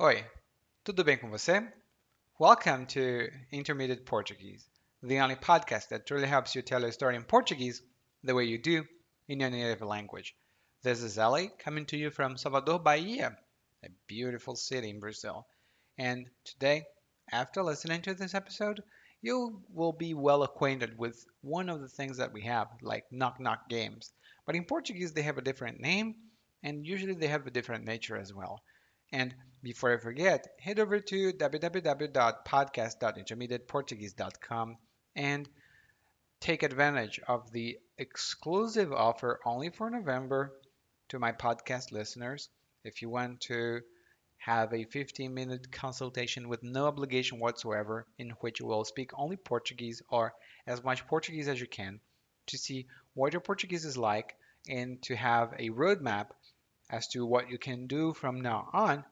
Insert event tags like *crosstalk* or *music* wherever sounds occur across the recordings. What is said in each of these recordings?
Oi, tudo bem com você? Welcome to Intermediate Portuguese, the only podcast that truly helps you tell a story in Portuguese the way you do in your native language. This is Ellie coming to you from Salvador, Bahia, a beautiful city in Brazil. And today, after listening to this episode, you will be well acquainted with one of the things that we have, like knock knock games. But in Portuguese, they have a different name, and usually they have a different nature as well. And before I forget, head over to www.podcast.intermediateportuguese.com and take advantage of the exclusive offer only for November to my podcast listeners. If you want to have a 15 minute consultation with no obligation whatsoever, in which you will speak only Portuguese or as much Portuguese as you can to see what your Portuguese is like and to have a roadmap as to what you can do from now on.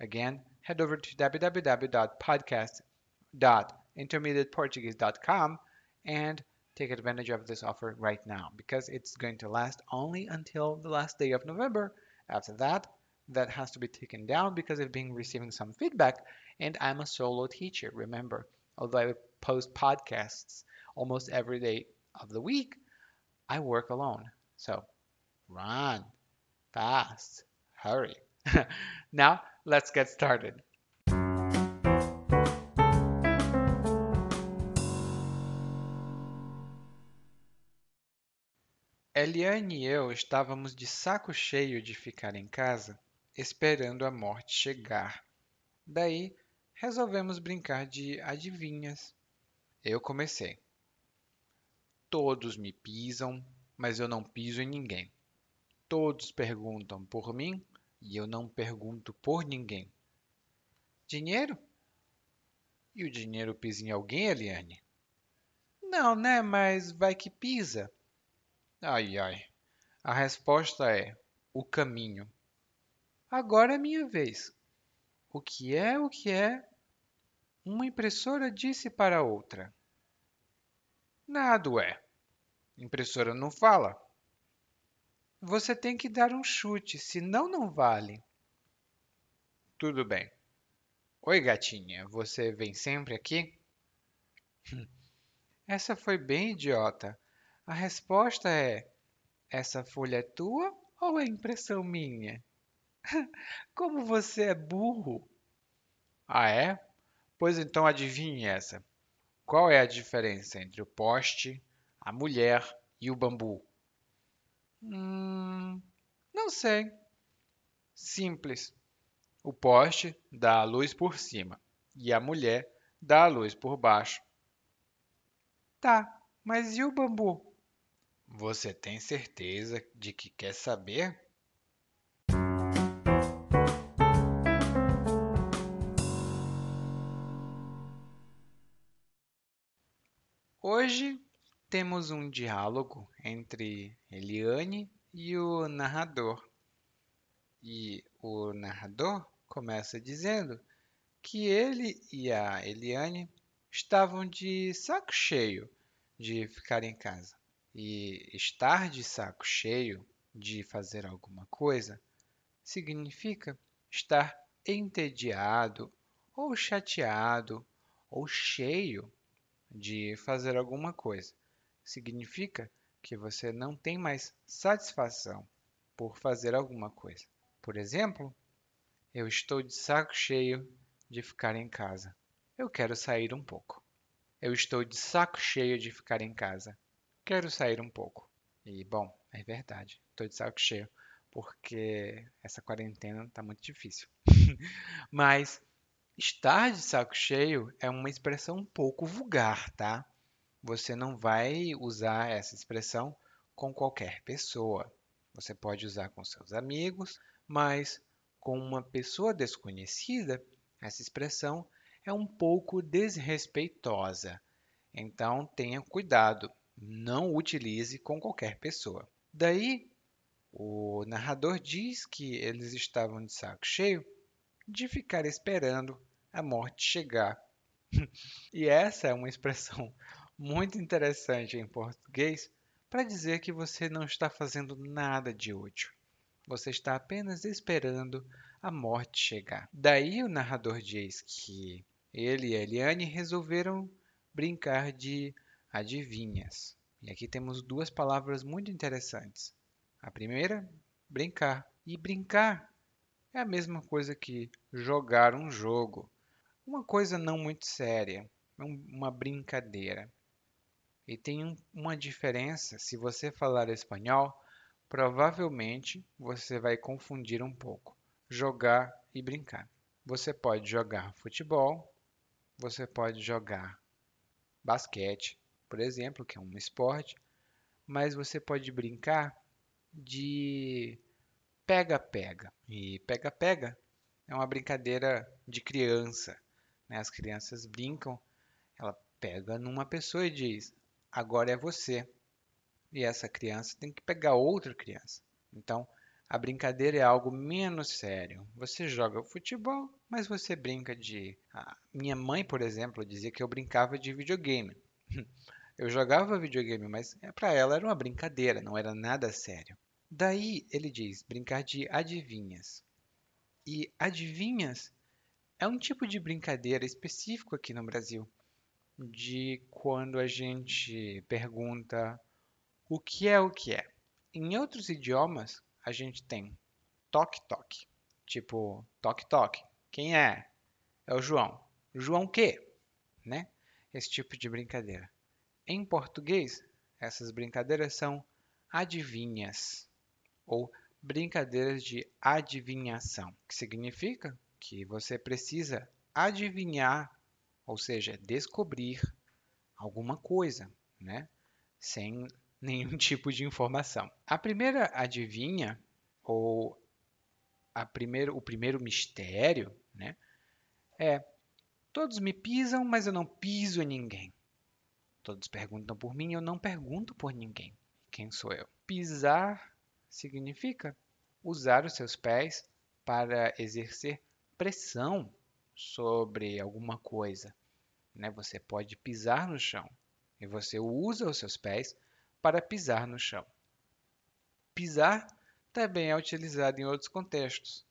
Again, head over to www.podcast.intermediateportuguese.com and take advantage of this offer right now because it's going to last only until the last day of November. After that, that has to be taken down because I've been receiving some feedback and I'm a solo teacher. Remember, although I post podcasts almost every day of the week, I work alone. So run fast, hurry. *laughs* now, let's get started. Eliane e eu estávamos de saco cheio de ficar em casa esperando a morte chegar. Daí, resolvemos brincar de adivinhas. Eu comecei. Todos me pisam, mas eu não piso em ninguém. Todos perguntam por mim e eu não pergunto por ninguém. Dinheiro? E o dinheiro pisa em alguém, Eliane? Não, né? Mas vai que pisa. Ai, ai. A resposta é o caminho. Agora é minha vez. O que é o que é? Uma impressora disse para outra. Nada é. Impressora não fala. Você tem que dar um chute, senão não vale. Tudo bem. Oi, gatinha, você vem sempre aqui? *laughs* Essa foi bem idiota. A resposta é: essa folha é tua ou é impressão minha? *laughs* Como você é burro! Ah, é? Pois então adivinhe essa. Qual é a diferença entre o poste, a mulher e o bambu? Hum, não sei. Simples. O poste dá a luz por cima e a mulher dá a luz por baixo. Tá, mas e o bambu? Você tem certeza de que quer saber? Hoje temos um diálogo entre Eliane e o narrador. E o narrador começa dizendo que ele e a Eliane estavam de saco cheio de ficar em casa. E estar de saco cheio de fazer alguma coisa significa estar entediado ou chateado ou cheio de fazer alguma coisa. Significa que você não tem mais satisfação por fazer alguma coisa. Por exemplo, eu estou de saco cheio de ficar em casa. Eu quero sair um pouco. Eu estou de saco cheio de ficar em casa. Quero sair um pouco. E, bom, é verdade. Estou de saco cheio porque essa quarentena está muito difícil. *laughs* Mas Estar de saco cheio é uma expressão um pouco vulgar, tá? Você não vai usar essa expressão com qualquer pessoa. Você pode usar com seus amigos, mas com uma pessoa desconhecida, essa expressão é um pouco desrespeitosa. Então tenha cuidado, não utilize com qualquer pessoa. Daí, o narrador diz que eles estavam de saco cheio de ficar esperando a morte chegar. *laughs* e essa é uma expressão muito interessante em português para dizer que você não está fazendo nada de útil. Você está apenas esperando a morte chegar. Daí o narrador diz que ele e Eliane resolveram brincar de adivinhas. E aqui temos duas palavras muito interessantes. A primeira, brincar. E brincar é a mesma coisa que jogar um jogo. Uma coisa não muito séria, uma brincadeira. E tem um, uma diferença, se você falar espanhol, provavelmente você vai confundir um pouco jogar e brincar. Você pode jogar futebol, você pode jogar basquete, por exemplo, que é um esporte, mas você pode brincar de pega-pega. E pega-pega é uma brincadeira de criança. Né? As crianças brincam, ela pega numa pessoa e diz: agora é você. E essa criança tem que pegar outra criança. Então, a brincadeira é algo menos sério. Você joga futebol, mas você brinca de. Minha mãe, por exemplo, dizia que eu brincava de videogame. *laughs* Eu jogava videogame, mas para ela era uma brincadeira, não era nada sério. Daí ele diz brincar de adivinhas. E adivinhas é um tipo de brincadeira específico aqui no Brasil, de quando a gente pergunta o que é o que é. Em outros idiomas, a gente tem toque-toque. Tipo, toque-toque. Quem é? É o João. João quê? Né? Esse tipo de brincadeira. Em português, essas brincadeiras são adivinhas ou brincadeiras de adivinhação, que significa que você precisa adivinhar, ou seja, descobrir alguma coisa, né? Sem *laughs* nenhum tipo de informação. A primeira adivinha, ou a primeiro, o primeiro mistério, né, é todos me pisam, mas eu não piso em ninguém. Todos perguntam por mim, eu não pergunto por ninguém. Quem sou eu? Pisar significa usar os seus pés para exercer pressão sobre alguma coisa. Né? Você pode pisar no chão e você usa os seus pés para pisar no chão. Pisar também é utilizado em outros contextos.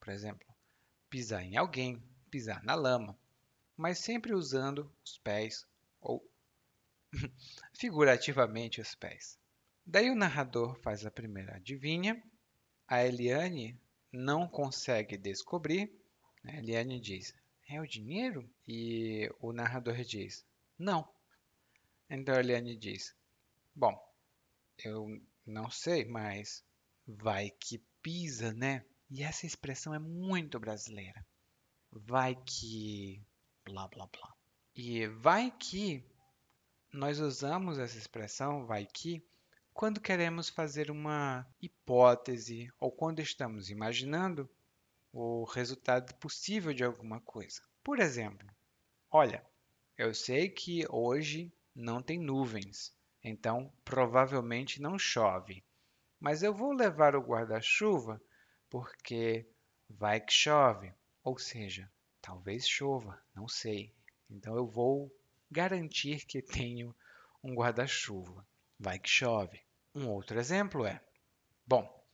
Por exemplo, pisar em alguém, pisar na lama, mas sempre usando os pés ou *laughs* figurativamente os pés. Daí o narrador faz a primeira adivinha, a Eliane não consegue descobrir. A né? Eliane diz: É o dinheiro? E o narrador diz: Não. Então a Eliane diz: Bom, eu não sei, mas vai que pisa, né? E essa expressão é muito brasileira. Vai que blá blá blá. E vai que nós usamos essa expressão vai que quando queremos fazer uma hipótese ou quando estamos imaginando o resultado possível de alguma coisa. Por exemplo, olha, eu sei que hoje não tem nuvens, então provavelmente não chove. Mas eu vou levar o guarda-chuva porque vai que chove, ou seja, talvez chova, não sei. Então eu vou garantir que tenho um guarda-chuva, vai que chove. Um outro exemplo é: bom,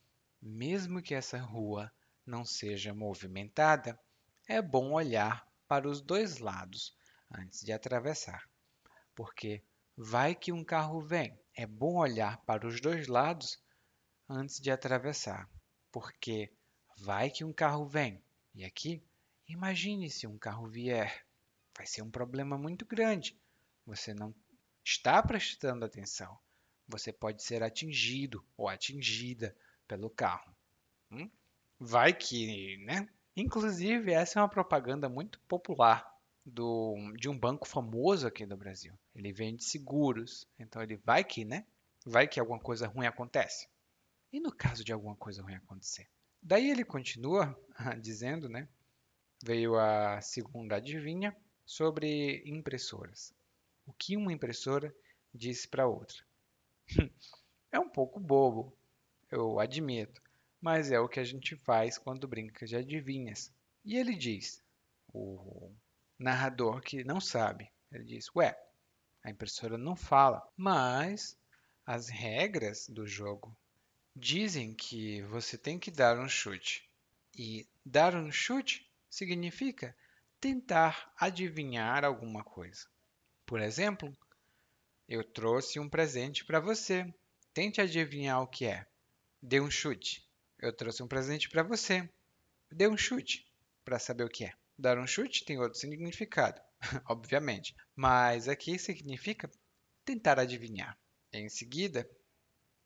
mesmo que essa rua não seja movimentada, é bom olhar para os dois lados antes de atravessar, porque Vai que um carro vem. É bom olhar para os dois lados antes de atravessar, porque vai que um carro vem. E aqui, imagine se um carro vier. Vai ser um problema muito grande. Você não está prestando atenção. Você pode ser atingido ou atingida pelo carro. Hum? Vai que, né? Inclusive, essa é uma propaganda muito popular do, de um banco famoso aqui no Brasil. Ele vende seguros, então ele vai que, né? Vai que alguma coisa ruim acontece. E no caso de alguma coisa ruim acontecer? Daí ele continua *laughs* dizendo, né? Veio a segunda adivinha sobre impressoras. O que uma impressora disse para outra? é um pouco bobo, eu admito, mas é o que a gente faz quando brinca de adivinhas. E ele diz: o narrador que não sabe. Ele diz: Ué, a impressora não fala, mas as regras do jogo dizem que você tem que dar um chute. E Dar um chute significa tentar adivinhar alguma coisa. Por exemplo, eu trouxe um presente para você. Tente adivinhar o que é. Dê um chute. Eu trouxe um presente para você. Dê um chute para saber o que é. Dar um chute tem outro significado, *laughs* obviamente, mas aqui significa tentar adivinhar. Em seguida,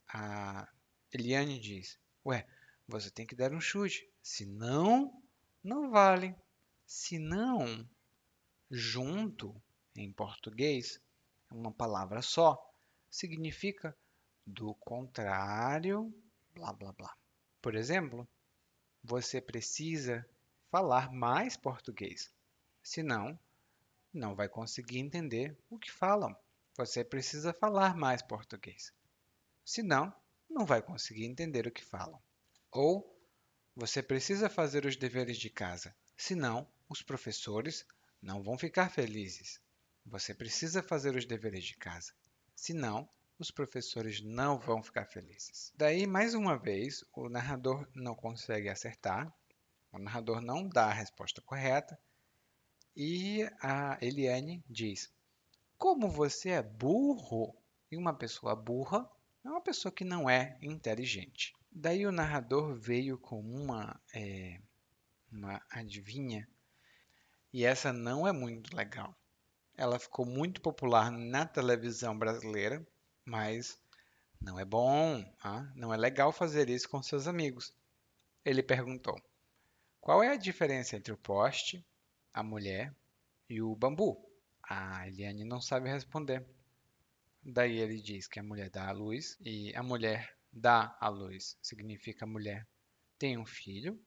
a Eliane diz: Ué, você tem que dar um chute, senão não vale. Senão, junto em português, uma palavra só, significa do contrário, blá blá blá. Por exemplo, você precisa falar mais português, senão não vai conseguir entender o que falam. Você precisa falar mais português, senão não vai conseguir entender o que falam. Ou você precisa fazer os deveres de casa, senão os professores não vão ficar felizes. Você precisa fazer os deveres de casa, senão os professores não vão ficar felizes. Daí, mais uma vez, o narrador não consegue acertar, o narrador não dá a resposta correta e a Eliane diz: Como você é burro, e uma pessoa burra é uma pessoa que não é inteligente. Daí o narrador veio com uma, é, uma adivinha e essa não é muito legal. Ela ficou muito popular na televisão brasileira mas não é bom, ah, não é legal fazer isso com seus amigos. Ele perguntou: Qual é a diferença entre o poste, a mulher e o bambu? A Eliane não sabe responder. Daí ele diz que a mulher dá a luz e a mulher dá a luz significa a mulher tem um filho.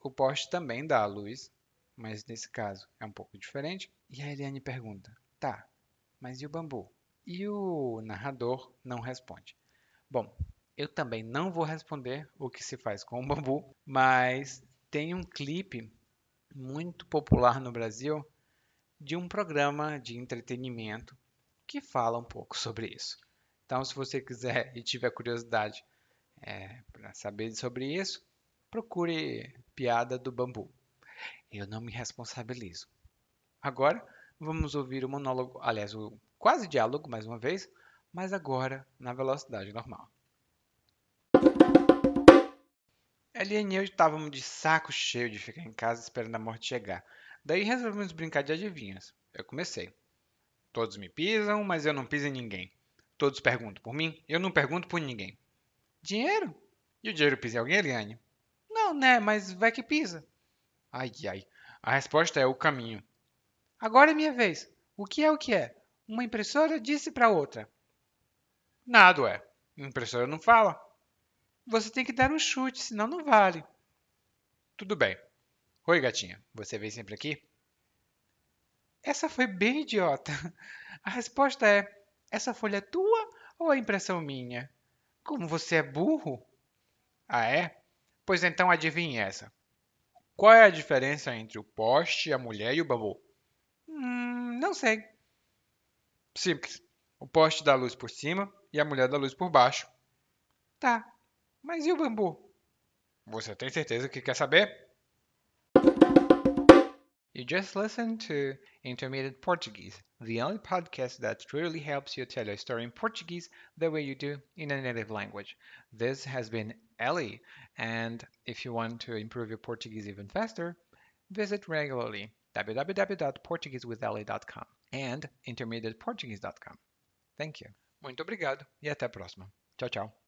O poste também dá a luz, mas nesse caso é um pouco diferente. E a Eliane pergunta: Tá, mas e o bambu? E o narrador não responde. Bom, eu também não vou responder o que se faz com o bambu, mas tem um clipe muito popular no Brasil de um programa de entretenimento que fala um pouco sobre isso. Então, se você quiser *laughs* e tiver curiosidade é, para saber sobre isso, procure Piada do Bambu. Eu não me responsabilizo. Agora, vamos ouvir o monólogo, aliás, o quase diálogo mais uma vez, mas agora na velocidade normal. Eliane e eu estávamos de saco cheio de ficar em casa esperando a morte chegar. Daí resolvemos brincar de adivinhas. Eu comecei. Todos me pisam, mas eu não piso em ninguém. Todos perguntam por mim, eu não pergunto por ninguém. Dinheiro? E o dinheiro pisa em alguém, Eliane? Não, né, mas vai que pisa. Ai, ai. A resposta é o caminho. Agora é minha vez. O que é o que é? Uma impressora disse para outra: Nada, ué. Impressora não fala. Você tem que dar um chute, senão não vale. Tudo bem. Oi, gatinha. Você vem sempre aqui? Essa foi bem idiota. A resposta é: essa folha é tua ou é impressão minha? Como você é burro? Ah, é? Pois então adivinhe essa. Qual é a diferença entre o poste, a mulher e o bambu? Hum, não sei. Simples. O poste dá luz por cima e a mulher dá luz por baixo. Tá, mas e o bambu? Você tem certeza que quer saber? You just listened to Intermediate Portuguese, the only podcast that truly helps you tell a story in Portuguese the way you do in a native language. This has been Ellie, and if you want to improve your Portuguese even faster, visit regularly www.portuguesewithelly.com and intermediateportuguese.com. Thank you. Muito obrigado e até a próxima. Tchau, tchau.